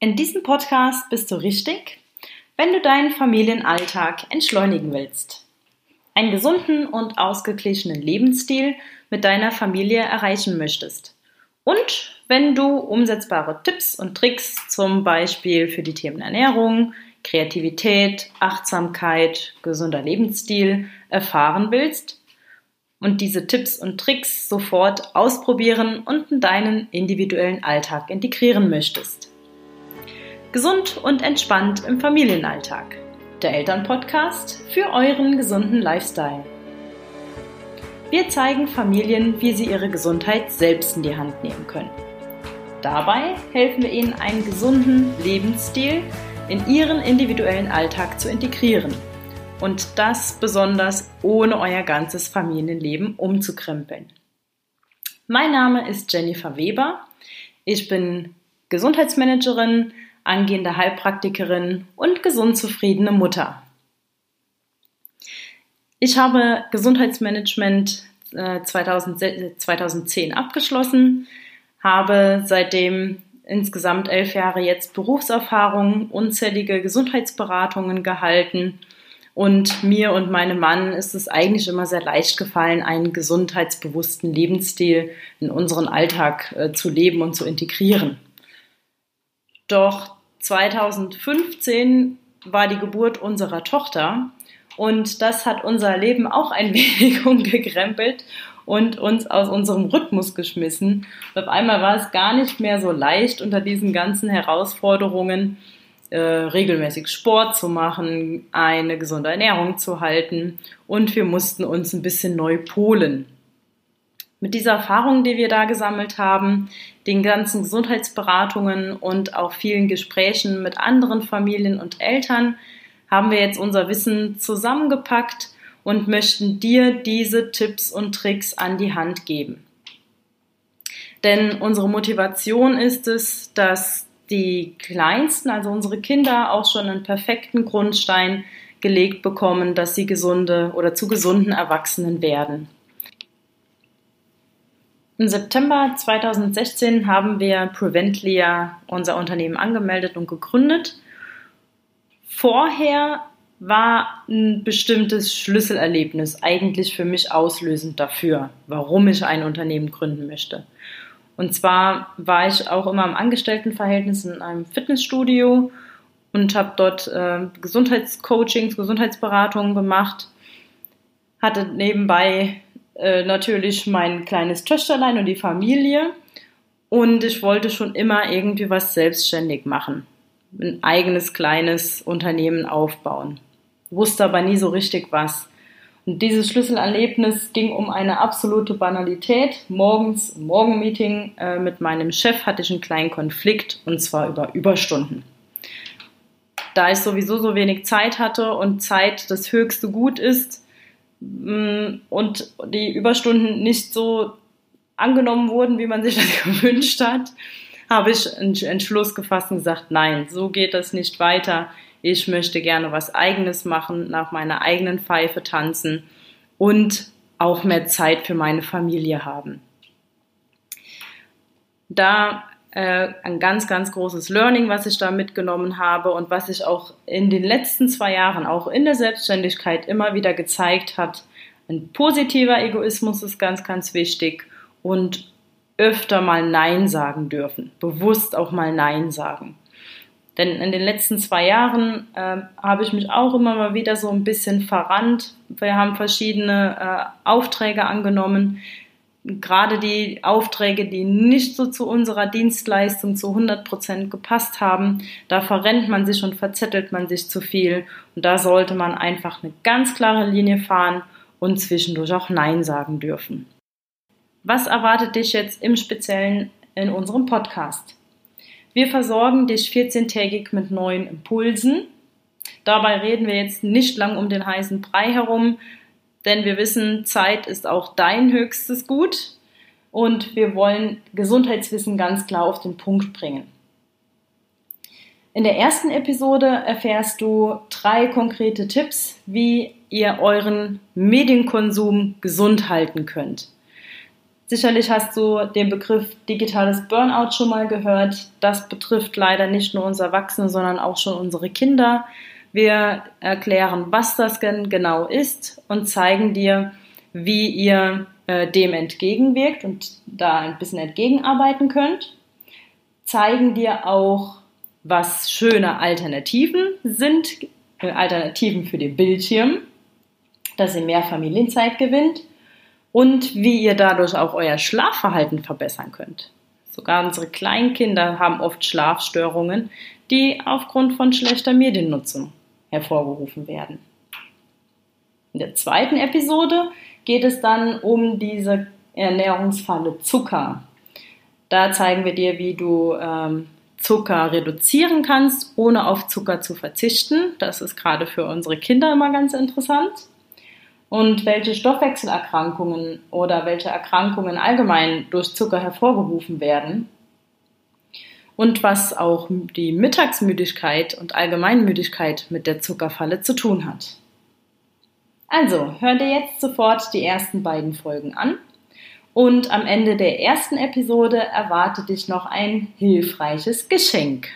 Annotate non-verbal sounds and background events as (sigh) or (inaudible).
In diesem Podcast bist du richtig, wenn du deinen Familienalltag entschleunigen willst. Einen gesunden und ausgeglichenen Lebensstil mit deiner Familie erreichen möchtest. Und wenn du umsetzbare Tipps und Tricks zum Beispiel für die Themen Ernährung, Kreativität, Achtsamkeit, gesunder Lebensstil erfahren willst und diese Tipps und Tricks sofort ausprobieren und in deinen individuellen Alltag integrieren möchtest. Gesund und entspannt im Familienalltag. Der Elternpodcast für euren gesunden Lifestyle. Wir zeigen Familien, wie sie ihre Gesundheit selbst in die Hand nehmen können. Dabei helfen wir ihnen, einen gesunden Lebensstil in ihren individuellen Alltag zu integrieren. Und das besonders ohne euer ganzes Familienleben umzukrempeln. Mein Name ist Jennifer Weber. Ich bin Gesundheitsmanagerin, angehende Heilpraktikerin und gesund zufriedene Mutter. Ich habe Gesundheitsmanagement 2010 äh, abgeschlossen, habe seitdem insgesamt elf Jahre jetzt Berufserfahrung, unzählige Gesundheitsberatungen gehalten und mir und meinem Mann ist es eigentlich immer sehr leicht gefallen, einen gesundheitsbewussten Lebensstil in unseren Alltag äh, zu leben und zu integrieren. Doch 2015 war die Geburt unserer Tochter und das hat unser Leben auch ein (laughs) wenig umgekrempelt und uns aus unserem Rhythmus geschmissen. Und auf einmal war es gar nicht mehr so leicht unter diesen ganzen Herausforderungen, äh, regelmäßig Sport zu machen, eine gesunde Ernährung zu halten und wir mussten uns ein bisschen neu polen. Mit dieser Erfahrung, die wir da gesammelt haben, den ganzen Gesundheitsberatungen und auch vielen Gesprächen mit anderen Familien und Eltern, haben wir jetzt unser Wissen zusammengepackt und möchten dir diese Tipps und Tricks an die Hand geben. Denn unsere Motivation ist es, dass die Kleinsten, also unsere Kinder, auch schon einen perfekten Grundstein gelegt bekommen, dass sie gesunde oder zu gesunden Erwachsenen werden. Im September 2016 haben wir Preventlia, unser Unternehmen, angemeldet und gegründet. Vorher war ein bestimmtes Schlüsselerlebnis eigentlich für mich auslösend dafür, warum ich ein Unternehmen gründen möchte. Und zwar war ich auch immer im Angestelltenverhältnis in einem Fitnessstudio und habe dort äh, Gesundheitscoachings, Gesundheitsberatungen gemacht, hatte nebenbei äh, natürlich mein kleines Töchterlein und die Familie. Und ich wollte schon immer irgendwie was selbstständig machen. Ein eigenes kleines Unternehmen aufbauen. Wusste aber nie so richtig was. Und dieses Schlüsselerlebnis ging um eine absolute Banalität. Morgens im Morgenmeeting äh, mit meinem Chef hatte ich einen kleinen Konflikt und zwar über Überstunden. Da ich sowieso so wenig Zeit hatte und Zeit das höchste Gut ist, und die Überstunden nicht so angenommen wurden, wie man sich das (laughs) gewünscht hat, habe ich einen Entschluss gefasst und gesagt, nein, so geht das nicht weiter. Ich möchte gerne was eigenes machen, nach meiner eigenen Pfeife tanzen und auch mehr Zeit für meine Familie haben. Da äh, ein ganz, ganz großes Learning, was ich da mitgenommen habe und was sich auch in den letzten zwei Jahren, auch in der Selbstständigkeit immer wieder gezeigt hat. Ein positiver Egoismus ist ganz, ganz wichtig und öfter mal Nein sagen dürfen, bewusst auch mal Nein sagen. Denn in den letzten zwei Jahren äh, habe ich mich auch immer mal wieder so ein bisschen verrannt. Wir haben verschiedene äh, Aufträge angenommen, gerade die Aufträge, die nicht so zu unserer Dienstleistung zu 100 Prozent gepasst haben, da verrennt man sich und verzettelt man sich zu viel. Und da sollte man einfach eine ganz klare Linie fahren und zwischendurch auch Nein sagen dürfen. Was erwartet dich jetzt im Speziellen in unserem Podcast? Wir versorgen dich 14-tägig mit neuen Impulsen. Dabei reden wir jetzt nicht lang um den heißen Brei herum, denn wir wissen, Zeit ist auch dein höchstes Gut und wir wollen Gesundheitswissen ganz klar auf den Punkt bringen. In der ersten Episode erfährst du drei konkrete Tipps, wie ihr euren Medienkonsum gesund halten könnt. Sicherlich hast du den Begriff digitales Burnout schon mal gehört. Das betrifft leider nicht nur uns Erwachsene, sondern auch schon unsere Kinder. Wir erklären, was das genau ist und zeigen dir, wie ihr äh, dem entgegenwirkt und da ein bisschen entgegenarbeiten könnt. Zeigen dir auch, was schöne Alternativen sind, äh, Alternativen für den Bildschirm, dass ihr mehr Familienzeit gewinnt und wie ihr dadurch auch euer Schlafverhalten verbessern könnt. Sogar unsere Kleinkinder haben oft Schlafstörungen, die aufgrund von schlechter Mediennutzung hervorgerufen werden. In der zweiten Episode geht es dann um diese Ernährungsfalle Zucker. Da zeigen wir dir, wie du ähm, Zucker reduzieren kannst, ohne auf Zucker zu verzichten. Das ist gerade für unsere Kinder immer ganz interessant und welche Stoffwechselerkrankungen oder welche Erkrankungen allgemein durch Zucker hervorgerufen werden und was auch die Mittagsmüdigkeit und Allgemeinmüdigkeit mit der Zuckerfalle zu tun hat. Also, hör dir jetzt sofort die ersten beiden Folgen an und am Ende der ersten Episode erwartet dich noch ein hilfreiches Geschenk.